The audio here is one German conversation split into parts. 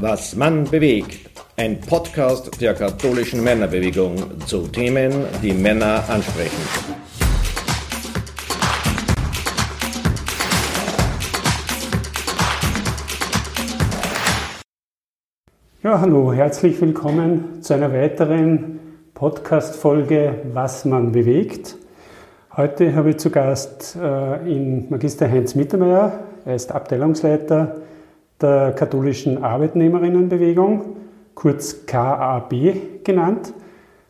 Was Mann bewegt. Ein Podcast der katholischen Männerbewegung zu Themen, die Männer ansprechen. Ja, hallo, herzlich willkommen zu einer weiteren Podcast-Folge Was man bewegt. Heute habe ich zu Gast äh, in Magister Heinz Mittermeier. Er ist Abteilungsleiter der katholischen Arbeitnehmerinnenbewegung, kurz KAB genannt.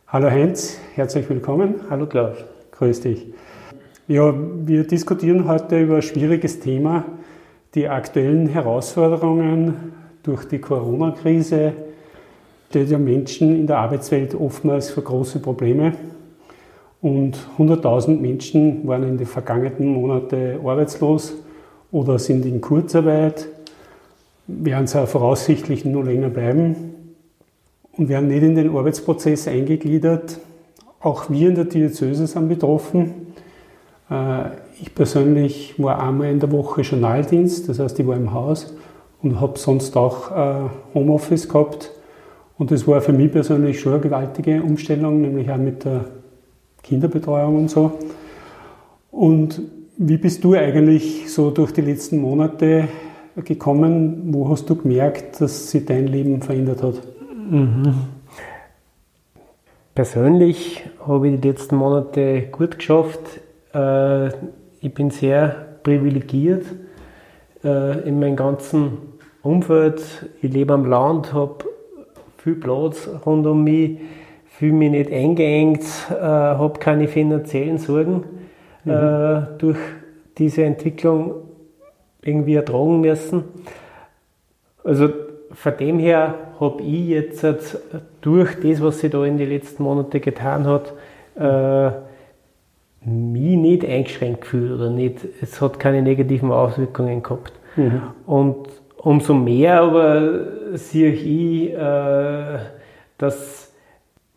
Hallo Heinz, herzlich willkommen. Hallo Klaus. Grüß dich. Ja, wir diskutieren heute über ein schwieriges Thema, die aktuellen Herausforderungen durch die Corona-Krise stellt ja Menschen in der Arbeitswelt oftmals vor große Probleme. Und 100.000 Menschen waren in den vergangenen Monaten arbeitslos oder sind in Kurzarbeit, werden sie voraussichtlich nur länger bleiben und werden nicht in den Arbeitsprozess eingegliedert. Auch wir in der Diözese sind betroffen. Äh, ich persönlich war einmal in der Woche Journaldienst, das heißt, ich war im Haus und habe sonst auch äh, Homeoffice gehabt. Und das war für mich persönlich schon eine gewaltige Umstellung, nämlich auch mit der Kinderbetreuung und so. Und wie bist du eigentlich so durch die letzten Monate gekommen? Wo hast du gemerkt, dass sich dein Leben verändert hat? Mhm. Persönlich habe ich die letzten Monate gut geschafft. Äh, ich bin sehr privilegiert äh, in meinem ganzen Umfeld. Ich lebe am Land, habe viel Platz rund um mich fühle mich nicht eingeengt, äh, habe keine finanziellen Sorgen mhm. durch diese Entwicklung irgendwie ertragen müssen. Also von dem her habe ich jetzt durch das, was sich da in den letzten Monaten getan hat, äh, mich nicht eingeschränkt gefühlt oder nicht, es hat keine negativen Auswirkungen gehabt. Mhm. Und umso mehr aber sehe ich, äh, dass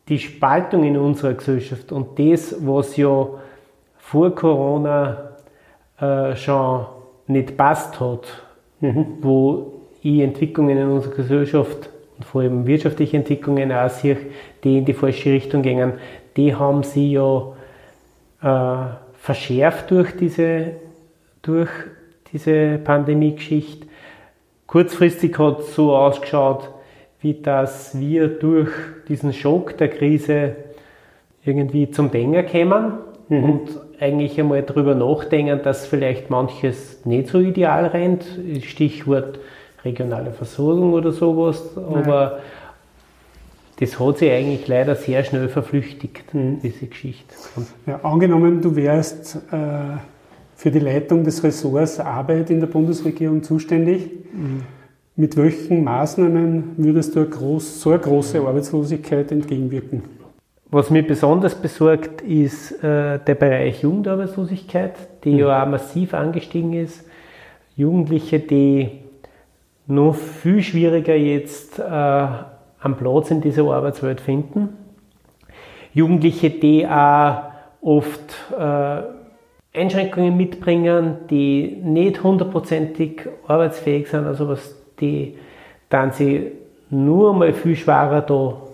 die Spaltung in unserer Gesellschaft und das, was ja vor Corona äh, schon nicht passt hat, mhm. wo ich Entwicklungen in unserer Gesellschaft und vor allem wirtschaftliche Entwicklungen auch sehe, die in die falsche Richtung gingen, die haben sie ja äh, verschärft durch diese, durch diese Pandemie-Geschichte. Kurzfristig hat es so ausgeschaut, wie dass wir durch diesen Schock der Krise irgendwie zum Denken kämen mhm. und eigentlich einmal darüber nachdenken, dass vielleicht manches nicht so ideal rennt. Stichwort regionale Versorgung oder sowas. Aber das hat sich eigentlich leider sehr schnell verflüchtigt, mhm. diese Geschichte. Ja, angenommen, du wärst äh, für die Leitung des Ressorts Arbeit in der Bundesregierung zuständig. Mhm mit welchen Maßnahmen würdest du groß, so eine große Arbeitslosigkeit entgegenwirken? Was mich besonders besorgt, ist äh, der Bereich Jugendarbeitslosigkeit, die mhm. ja auch massiv angestiegen ist. Jugendliche, die noch viel schwieriger jetzt äh, am Platz in dieser Arbeitswelt finden. Jugendliche, die auch oft äh, Einschränkungen mitbringen, die nicht hundertprozentig arbeitsfähig sind, also was die dann sie nur mal viel schwerer da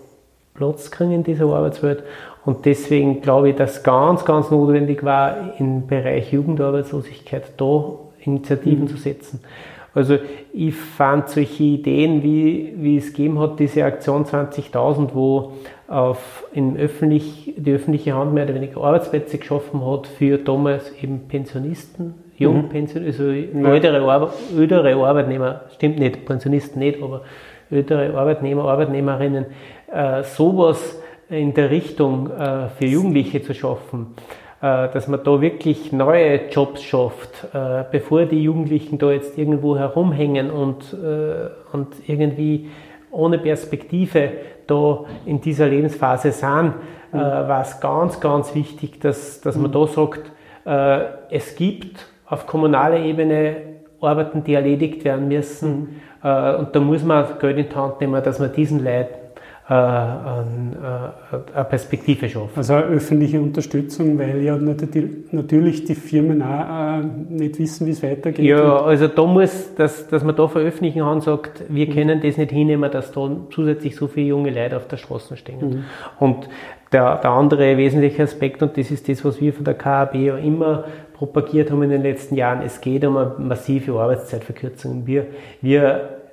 Platz kriegen in dieser Arbeitswelt. Und deswegen glaube ich, dass ganz, ganz notwendig war, im Bereich Jugendarbeitslosigkeit da Initiativen mhm. zu setzen. Also ich fand solche Ideen, wie, wie es gegeben hat, diese Aktion 20.000, wo auf in öffentlich, die öffentliche Hand mehr oder weniger Arbeitsplätze geschaffen hat für damals eben Pensionisten, Jungpension, also ältere, Arbe ältere Arbeitnehmer, stimmt nicht, Pensionisten nicht, aber ältere Arbeitnehmer, Arbeitnehmerinnen, sowas in der Richtung äh, für Jugendliche zu schaffen, äh, dass man da wirklich neue Jobs schafft, äh, bevor die Jugendlichen da jetzt irgendwo herumhängen und, äh, und irgendwie ohne Perspektive da in dieser Lebensphase sind, äh, mhm. war es ganz, ganz wichtig, dass, dass man mhm. da sagt, es gibt auf kommunaler Ebene Arbeiten, die erledigt werden müssen. Mhm. Äh, und da muss man Geld in die Hand nehmen, dass man diesen Leuten äh, eine Perspektive schaffen. Also eine öffentliche Unterstützung, weil ja natürlich die Firmen auch äh, nicht wissen, wie es weitergeht. Ja, also da muss, dass, dass man da veröffentlichen kann, sagt, wir können das nicht hinnehmen, dass da zusätzlich so viele junge Leute auf der Straße stehen. Mhm. Und der, der andere wesentliche Aspekt, und das ist das, was wir von der KAB ja immer propagiert haben in den letzten Jahren, es geht um eine massive Arbeitszeitverkürzung. Wir, wir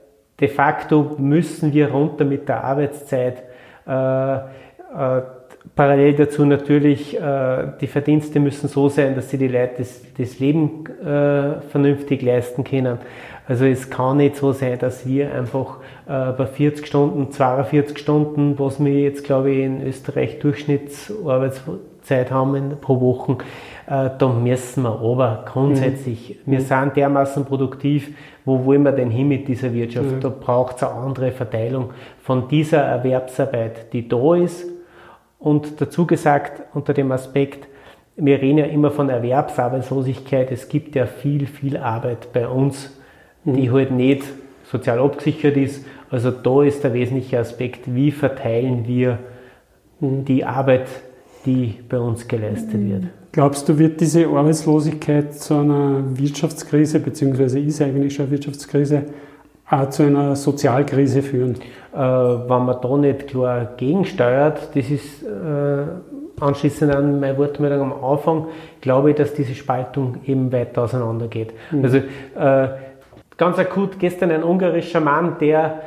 de facto müssen wir runter mit der Arbeitszeit. Äh, äh, parallel dazu natürlich, äh, die Verdienste müssen so sein, dass sie die Leute das, das Leben äh, vernünftig leisten können. Also es kann nicht so sein, dass wir einfach äh, bei 40 Stunden, 42 Stunden, was wir jetzt glaube ich in Österreich Durchschnittsarbeitszeit haben in, pro Woche, äh, da müssen wir aber grundsätzlich, mhm. wir mhm. sind dermaßen produktiv, wo wollen wir denn hin mit dieser Wirtschaft? Mhm. Da braucht es eine andere Verteilung von dieser Erwerbsarbeit, die da ist. Und dazu gesagt, unter dem Aspekt, wir reden ja immer von Erwerbsarbeitslosigkeit, es gibt ja viel, viel Arbeit bei uns, die mhm. halt nicht sozial abgesichert ist. Also da ist der wesentliche Aspekt, wie verteilen wir mhm. die Arbeit, die bei uns geleistet wird. Glaubst du, wird diese Arbeitslosigkeit zu einer Wirtschaftskrise, beziehungsweise ist eigentlich schon eine Wirtschaftskrise, auch zu einer Sozialkrise führen? Äh, wenn man da nicht klar gegensteuert, das ist äh, anschließend an meine Wortmeldung am Anfang, glaube ich, dass diese Spaltung eben weiter auseinandergeht. Mhm. Also äh, ganz akut gestern ein ungarischer Mann, der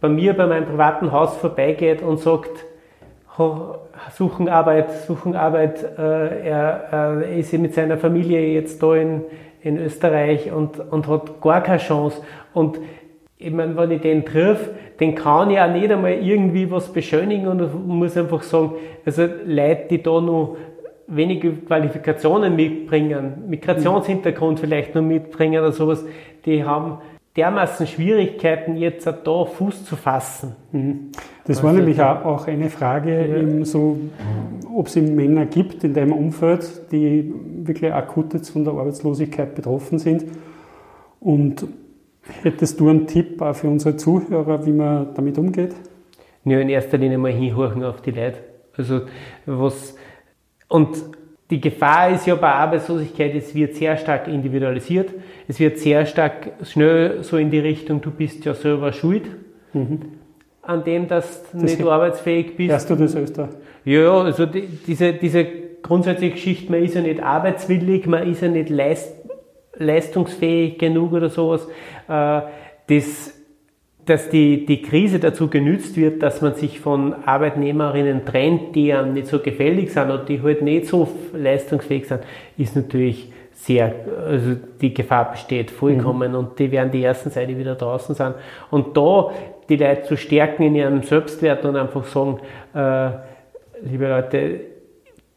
bei mir bei meinem privaten Haus vorbeigeht und sagt, suchen Arbeit, suchen Arbeit. Äh, er, er, ist mit seiner Familie jetzt da in, in Österreich und, und hat gar keine Chance. Und ich meine, wenn ich den triff, den kann ich auch nicht einmal irgendwie was beschönigen und muss einfach sagen, also Leute, die da noch wenige Qualifikationen mitbringen, Migrationshintergrund vielleicht noch mitbringen oder sowas, die haben dermaßen Schwierigkeiten, jetzt da Fuß zu fassen. Mhm. Das war nämlich auch eine Frage, ja. so, ob es Männer gibt in deinem Umfeld, die wirklich akut jetzt von der Arbeitslosigkeit betroffen sind. Und hättest du einen Tipp auch für unsere Zuhörer, wie man damit umgeht? Ja, in erster Linie mal hinhorchen auf die Leute. Also was und die Gefahr ist ja bei Arbeitslosigkeit, es wird sehr stark individualisiert. Es wird sehr stark schnell so in die Richtung, du bist ja selber schuld mhm. an dem, dass du das nicht arbeitsfähig bist. Hörst du das öfter? Ja, also die, diese, diese grundsätzliche Geschichte, man ist ja nicht arbeitswillig, man ist ja nicht leist, leistungsfähig genug oder sowas. Äh, das dass die, die Krise dazu genützt wird, dass man sich von Arbeitnehmerinnen trennt, die einem nicht so gefällig sind und die halt nicht so leistungsfähig sind, ist natürlich sehr, also die Gefahr besteht vollkommen mhm. und die werden die ersten Seite wieder draußen sein. Und da die Leute zu stärken in ihrem Selbstwert und einfach sagen, äh, liebe Leute,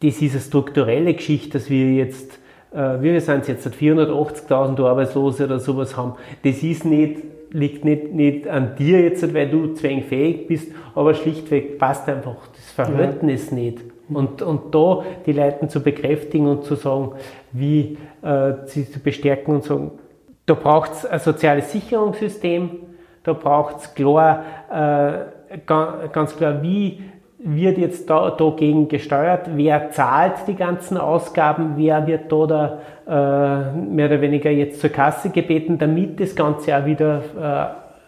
das ist eine strukturelle Geschichte, dass wir jetzt, äh, wir sind jetzt seit 480.000 Arbeitslose oder sowas haben. Das ist nicht liegt nicht, nicht an dir jetzt, weil du zwängfähig bist, aber schlichtweg passt einfach das Verhältnis ja. nicht. Und, und da die Leute zu bekräftigen und zu sagen, wie äh, sie zu bestärken und sagen, da braucht es ein soziales Sicherungssystem, da braucht es klar, äh, ganz klar, wie wird jetzt da, dagegen gesteuert? Wer zahlt die ganzen Ausgaben? Wer wird da, da äh, mehr oder weniger jetzt zur Kasse gebeten, damit das Ganze auch wieder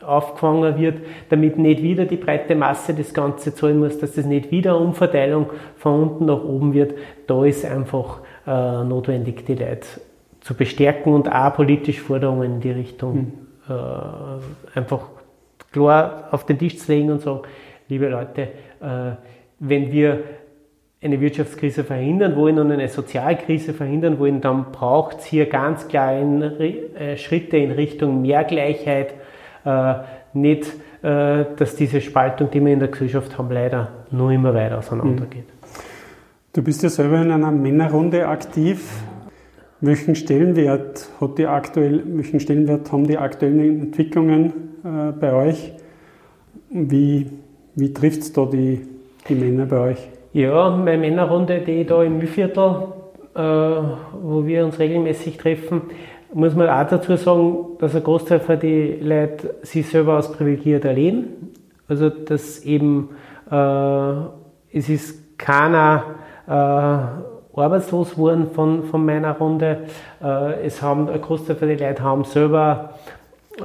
äh, aufgefangen wird, damit nicht wieder die breite Masse das Ganze zahlen muss, dass das nicht wieder Umverteilung von unten nach oben wird. Da ist einfach äh, notwendig, die Leute zu bestärken und auch politisch Forderungen in die Richtung mhm. einfach klar auf den Tisch zu legen und sagen, liebe Leute, wenn wir eine Wirtschaftskrise verhindern wollen und eine Sozialkrise verhindern wollen, dann braucht es hier ganz klar in, äh, Schritte in Richtung mehr Gleichheit, äh, nicht, äh, dass diese Spaltung, die wir in der Gesellschaft haben, leider nur immer weiter auseinandergeht. Du bist ja selber in einer Männerrunde aktiv. Welchen Stellenwert, hat die aktuell, welchen Stellenwert haben die aktuellen Entwicklungen äh, bei euch? Wie, wie trifft es da die die Männer bei euch? Ja, meine Männerrunde, die da im Mühlviertel, äh, wo wir uns regelmäßig treffen, muss man auch dazu sagen, dass ein Großteil von den Leuten sich selber als privilegiert erleben. Also, dass eben Äh, es ist keiner äh, arbeitslos geworden von, von meiner Runde. Äh, es haben, ein Großteil von den Leuten haben selber äh,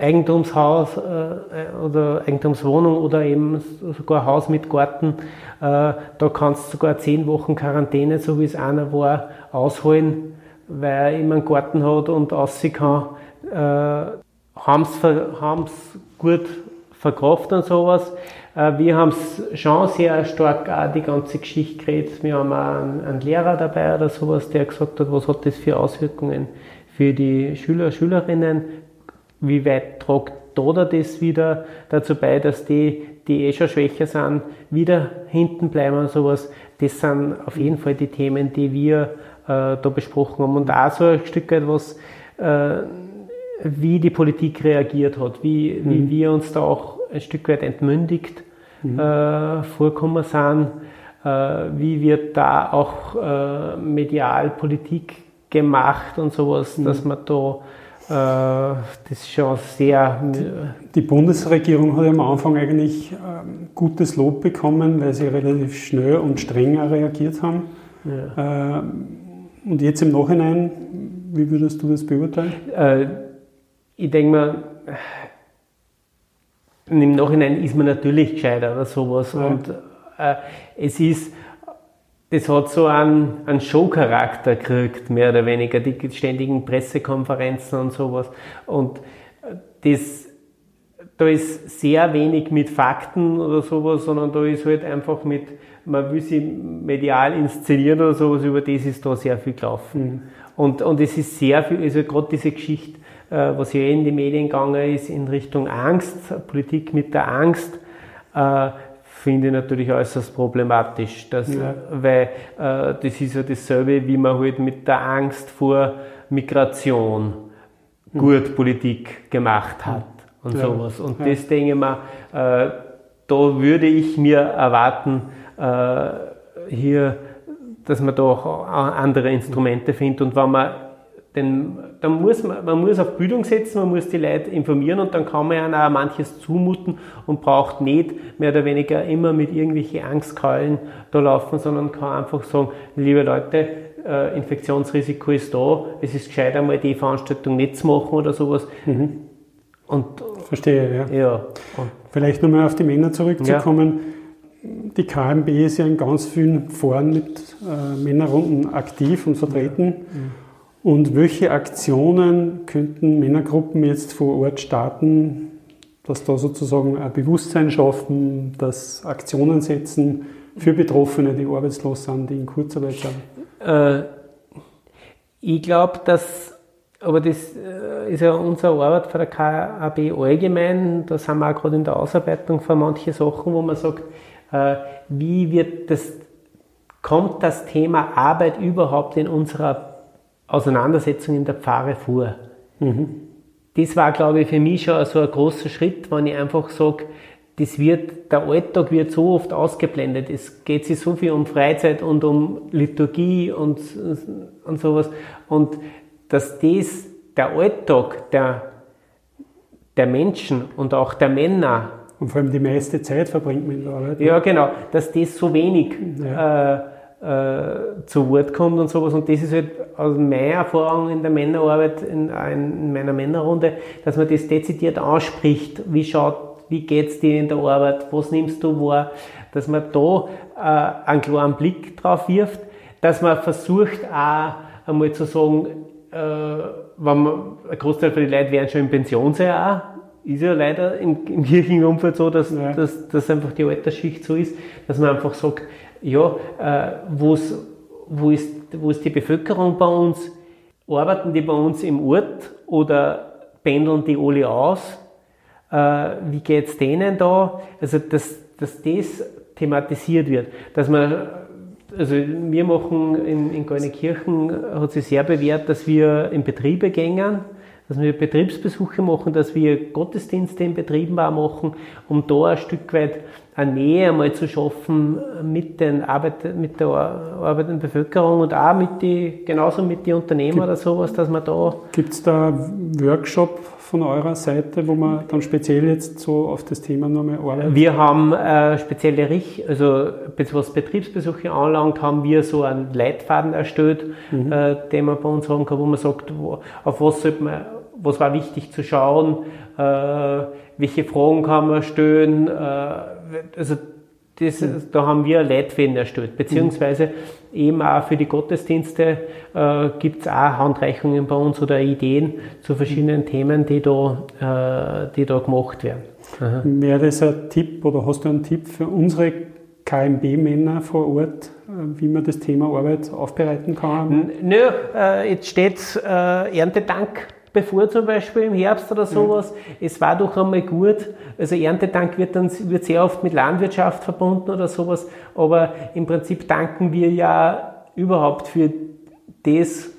Eigentumshaus äh, oder Eigentumswohnung oder eben sogar Haus mit Garten. Äh, da kannst du sogar zehn Wochen Quarantäne, so wie es einer war, ausholen, weil er immer einen Garten hat und aussehen kann. Äh, haben es gut verkauft und sowas. Äh, wir haben schon sehr stark auch die ganze Geschichte geredet. Wir haben auch einen, einen, Lehrer dabei oder sowas, der gesagt hat, was hat das für Auswirkungen für die Schüler, Schülerinnen, wie weit tragt da das wieder dazu bei, dass die, die eh schon schwächer sind, wieder hinten bleiben und sowas. Das sind auf jeden Fall die Themen, die wir äh, da besprochen haben. Und auch so ein Stück weit was, äh, wie die Politik reagiert hat, wie, mhm. wie wir uns da auch ein Stück weit entmündigt mhm. äh, vorkommen sind, äh, wie wird da auch äh, medial Politik gemacht und sowas, mhm. dass man da das ist schon sehr. Die Bundesregierung hat am Anfang eigentlich ähm, gutes Lob bekommen, weil sie relativ schnell und strenger reagiert haben. Ja. Ähm, und jetzt im Nachhinein, wie würdest du das beurteilen? Äh, ich denke mal, im Nachhinein ist man natürlich gescheiter oder sowas. Ja. Und äh, es ist, das hat so einen, einen Showcharakter gekriegt, mehr oder weniger, die ständigen Pressekonferenzen und sowas. Und das, da ist sehr wenig mit Fakten oder sowas, sondern da ist halt einfach mit, man will sie medial inszenieren oder sowas, über das ist da sehr viel gelaufen. Mhm. Und, und es ist sehr viel, also gerade diese Geschichte, äh, was ja in die Medien gegangen ist, in Richtung Angst, Politik mit der Angst, äh, finde ich natürlich äußerst problematisch, dass, ja. weil äh, das ist ja dasselbe, wie man halt mit der Angst vor Migration mhm. gut Politik gemacht hat und ja. sowas. Und ja. das denke ich mir, äh, da würde ich mir erwarten, äh, hier, dass man da auch andere Instrumente findet und wenn man denn dann muss man, man muss auf Bildung setzen, man muss die Leute informieren und dann kann man ja auch manches zumuten und braucht nicht mehr oder weniger immer mit irgendwelchen Angstkeulen da laufen, sondern kann einfach sagen, liebe Leute, äh, Infektionsrisiko ist da, es ist gescheit einmal die Veranstaltung nicht zu machen oder sowas. Mhm. Und, Verstehe, ja. ja. Vielleicht nochmal auf die Männer zurückzukommen. Ja. Die KMB ist ja in ganz vielen Foren mit äh, Männerrunden aktiv und vertreten. Mhm. Und welche Aktionen könnten Männergruppen jetzt vor Ort starten, dass da sozusagen ein Bewusstsein schaffen, dass Aktionen setzen für Betroffene, die arbeitslos sind, die in Kurzarbeit sind? Äh, ich glaube, dass, aber das äh, ist ja unsere Arbeit für der KAB allgemein, da sind wir auch gerade in der Ausarbeitung von manchen Sachen, wo man sagt, äh, wie wird das, kommt das Thema Arbeit überhaupt in unserer Auseinandersetzung in der Pfarre vor. Mhm. Das war, glaube ich, für mich schon so ein großer Schritt, wenn ich einfach sage, das wird, der Alltag wird so oft ausgeblendet. Es geht sich so viel um Freizeit und um Liturgie und, und sowas. Und dass das, der Alltag der, der Menschen und auch der Männer. Und vor allem die meiste Zeit verbringt man in der Arbeit. Ja, genau. Dass das so wenig ja. äh, äh, zu Wort kommt und sowas. Und das ist halt aus meiner Erfahrung in der Männerarbeit, in, in meiner Männerrunde, dass man das dezidiert anspricht. Wie schaut, wie geht's dir in der Arbeit? Was nimmst du wahr? Dass man da äh, einen klaren Blick drauf wirft, dass man versucht auch einmal zu sagen, äh, wenn man, ein Großteil von den Leuten werden schon in Pension sein auch, ist ja leider im, im kirchlichen Umfeld so, dass, ja. dass, dass einfach die Altersschicht so ist, dass man einfach sagt, ja, äh, wo's, wo, ist, wo ist die Bevölkerung bei uns? Arbeiten die bei uns im Ort oder pendeln die alle aus? Äh, wie geht's denen da? Also, dass, dass das thematisiert wird, dass man also wir machen in, in Goldene hat sich sehr bewährt, dass wir in Betriebe gängen, dass wir Betriebsbesuche machen, dass wir Gottesdienste in Betrieben auch machen, um da ein Stück weit eine Nähe einmal zu schaffen mit, den Arbeit, mit der arbeitenden Bevölkerung und auch mit die, genauso mit den Unternehmern oder sowas, dass man da. Gibt es da Workshop von eurer Seite, wo man dann speziell jetzt so auf das Thema nochmal arbeitet? Wir haben äh, spezielle Rich, also was Betriebsbesuche anlangt, haben wir so einen Leitfaden erstellt, mhm. äh, den man bei uns haben kann, wo man sagt, wo, auf was sollte man, was war wichtig zu schauen, äh, welche Fragen kann man stellen, äh, also das, da haben wir Leitfäden erstellt, beziehungsweise eben auch für die Gottesdienste äh, gibt es auch Handreichungen bei uns oder Ideen zu verschiedenen Themen, die da, äh, die da gemacht werden. Aha. Wäre das ein Tipp oder hast du einen Tipp für unsere KMB-Männer vor Ort, äh, wie man das Thema Arbeit aufbereiten kann? Nö, äh, jetzt steht äh, Erntedank bevor zum Beispiel im Herbst oder sowas. Mhm. Es war doch einmal gut. Also Erntedank wird dann wird sehr oft mit Landwirtschaft verbunden oder sowas. Aber im Prinzip danken wir ja überhaupt für das,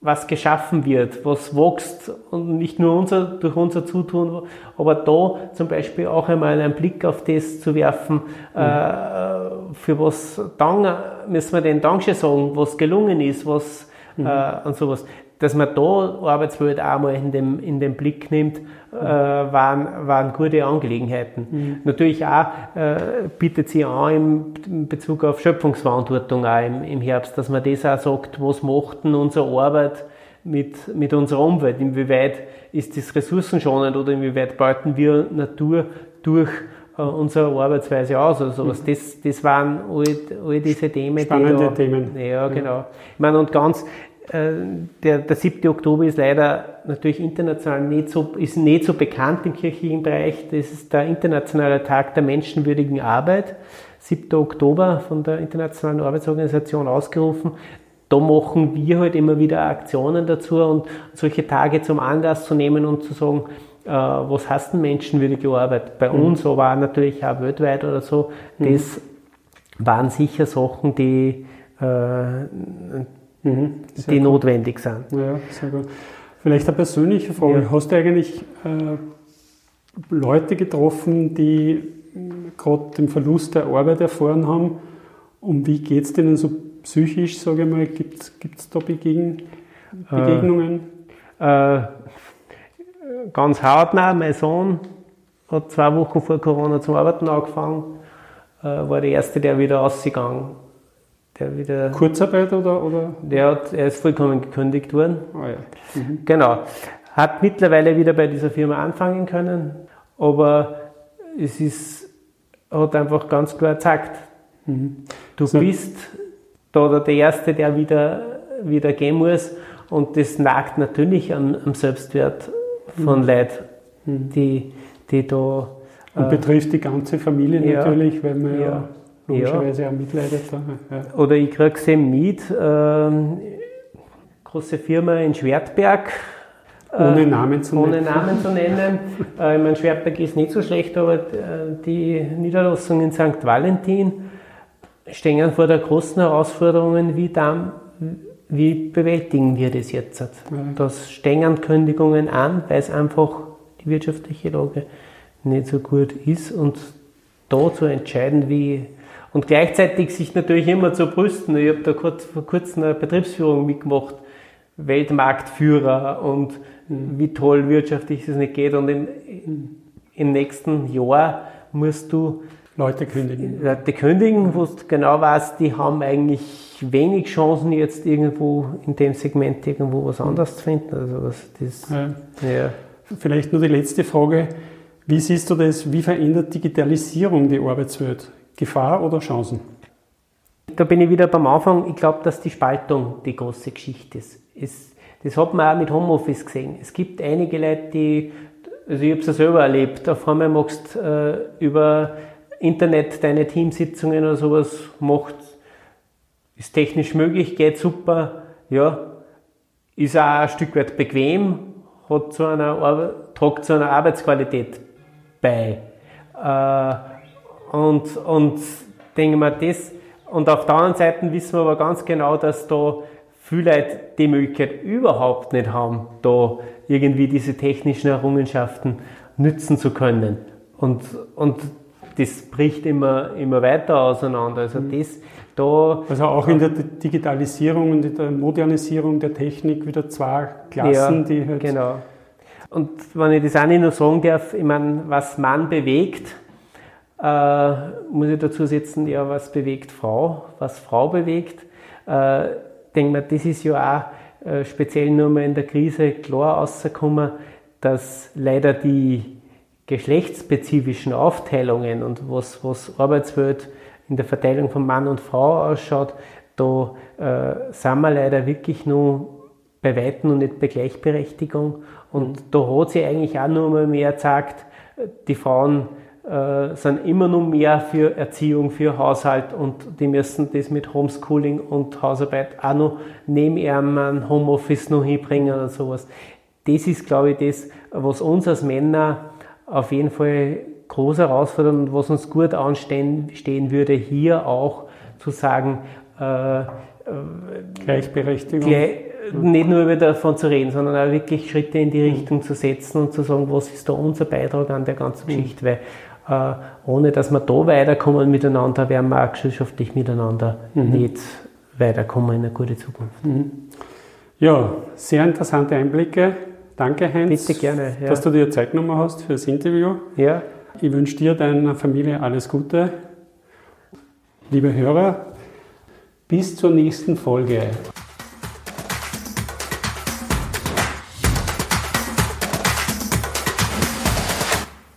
was geschaffen wird, was wächst und nicht nur unser, durch unser Zutun, aber da zum Beispiel auch einmal einen Blick auf das zu werfen, mhm. äh, für was Dank, müssen wir den Dankeschön sagen, was gelungen ist, was mhm. äh, und sowas dass man da Arbeitswelt auch mal in den, in den Blick nimmt, äh, waren, waren gute Angelegenheiten. Mhm. Natürlich auch äh, bietet sie an im, in Bezug auf Schöpfungsverantwortung auch im, im Herbst, dass man das auch sagt, was macht denn unsere Arbeit mit, mit unserer Umwelt, inwieweit ist das ressourcenschonend oder inwieweit beuten wir Natur durch äh, unsere Arbeitsweise aus oder sowas. Mhm. Das, das waren all, all diese Themen. Spannende die da, Themen. Ja, genau. Ich meine, und ganz, der, der 7. Oktober ist leider natürlich international nicht so, ist nicht so bekannt im kirchlichen Bereich. Das ist der internationale Tag der menschenwürdigen Arbeit. 7. Oktober von der Internationalen Arbeitsorganisation ausgerufen. Da machen wir halt immer wieder Aktionen dazu und solche Tage zum Anlass zu nehmen und zu sagen, äh, was heißt denn menschenwürdige Arbeit? Bei mhm. uns, aber natürlich auch weltweit oder so, mhm. das waren sicher Sachen, die, äh, Mhm, die gut. notwendig sind. Ja, sehr gut. Vielleicht eine persönliche Frage. Ja. Hast du eigentlich äh, Leute getroffen, die gerade den Verlust der Arbeit erfahren haben? Und wie geht es denen so psychisch, sage ich mal? Gibt es da Begegn Begegnungen? Äh, äh, ganz hautnah. Mein Sohn hat zwei Wochen vor Corona zum Arbeiten angefangen, äh, war der Erste, der wieder rausgegangen der wieder. Kurzarbeit oder? oder? Der hat, er ist vollkommen gekündigt worden. Oh ja. Mhm. Genau. Hat mittlerweile wieder bei dieser Firma anfangen können, aber es ist, hat einfach ganz klar gezeigt, mhm. du so. bist da der Erste, der wieder, wieder gehen muss und das nagt natürlich am, am Selbstwert von mhm. Leuten, mhm. die, die da. Und äh, betrifft die ganze Familie ja, natürlich, weil man ja, ja logischerweise ja. auch mitleidet. Ja. Oder ich kriege es eben mit, äh, große Firma in Schwertberg. Äh, ohne Namen zu ohne nennen. Namen zu nennen. äh, ich meine, Schwertberg ist nicht so schlecht, aber äh, die Niederlassung in St. Valentin stehen vor der großen Herausforderungen, wie, dann, wie bewältigen wir das jetzt? Ja. Das stehen Kündigungen an, weil es einfach die wirtschaftliche Lage nicht so gut ist und da zu entscheiden, wie und gleichzeitig sich natürlich immer zu brüsten. Ich habe da kurz, vor kurzem eine Betriebsführung mitgemacht, Weltmarktführer und wie toll wirtschaftlich es nicht geht. Und im, im nächsten Jahr musst du Leute kündigen. Leute kündigen, wo du genau weißt, die haben eigentlich wenig Chancen jetzt irgendwo in dem Segment irgendwo was anderes zu finden. Also was das, ja. Ja. Vielleicht nur die letzte Frage. Wie siehst du das? Wie verändert Digitalisierung die Arbeitswelt? Gefahr oder Chancen? Da bin ich wieder beim Anfang. Ich glaube, dass die Spaltung die große Geschichte ist. Es, das hat man auch mit Homeoffice gesehen. Es gibt einige Leute, die, also ich habe es ja selber erlebt, auf einmal machst äh, über Internet deine Teamsitzungen oder sowas, macht, ist technisch möglich, geht super, ja, ist auch ein Stück weit bequem, hat zu einer, tragt zu einer Arbeitsqualität bei. Äh, und, und denke mal, das, und auf der anderen Seite wissen wir aber ganz genau, dass da viele Leute die Möglichkeit überhaupt nicht haben, da irgendwie diese technischen Errungenschaften nützen zu können. Und, und das bricht immer, immer weiter auseinander. Also mhm. das da, also auch in der Digitalisierung und in der Modernisierung der Technik wieder zwei Klassen, ja, die halt. Genau. Und wenn ich das auch nicht noch sagen darf, ich meine, was Mann bewegt, äh, muss ich dazu setzen, ja, was bewegt Frau, was Frau bewegt. Äh, denke mir, das ist ja auch äh, speziell nur mal in der Krise klar rausgekommen, dass leider die geschlechtsspezifischen Aufteilungen und was, was Arbeitswelt in der Verteilung von Mann und Frau ausschaut, da äh, sind wir leider wirklich nur bei Weitem und nicht bei Gleichberechtigung. Und mhm. da hat sich eigentlich auch nur mal mehr gezeigt, die Frauen äh, sind immer noch mehr für Erziehung, für Haushalt und die müssen das mit Homeschooling und Hausarbeit auch noch neben ihrem Homeoffice noch hinbringen oder sowas. Das ist, glaube ich, das, was uns als Männer auf jeden Fall groß herausfordern und was uns gut anstehen stehen würde, hier auch zu sagen, äh, äh Gleichberechtigung. Gleich, nicht nur davon zu reden, sondern auch wirklich Schritte in die Richtung zu setzen und zu sagen, was ist da unser Beitrag an der ganzen mhm. Geschichte, weil ohne dass wir da weiterkommen miteinander, werden wir auch gesellschaftlich miteinander mhm. nicht weiterkommen in eine gute Zukunft. Mhm. Ja, sehr interessante Einblicke. Danke, Heinz, Bitte gerne, ja. dass du dir Zeit genommen hast für das Interview. Ja. Ich wünsche dir, deiner Familie alles Gute. Liebe Hörer, bis zur nächsten Folge.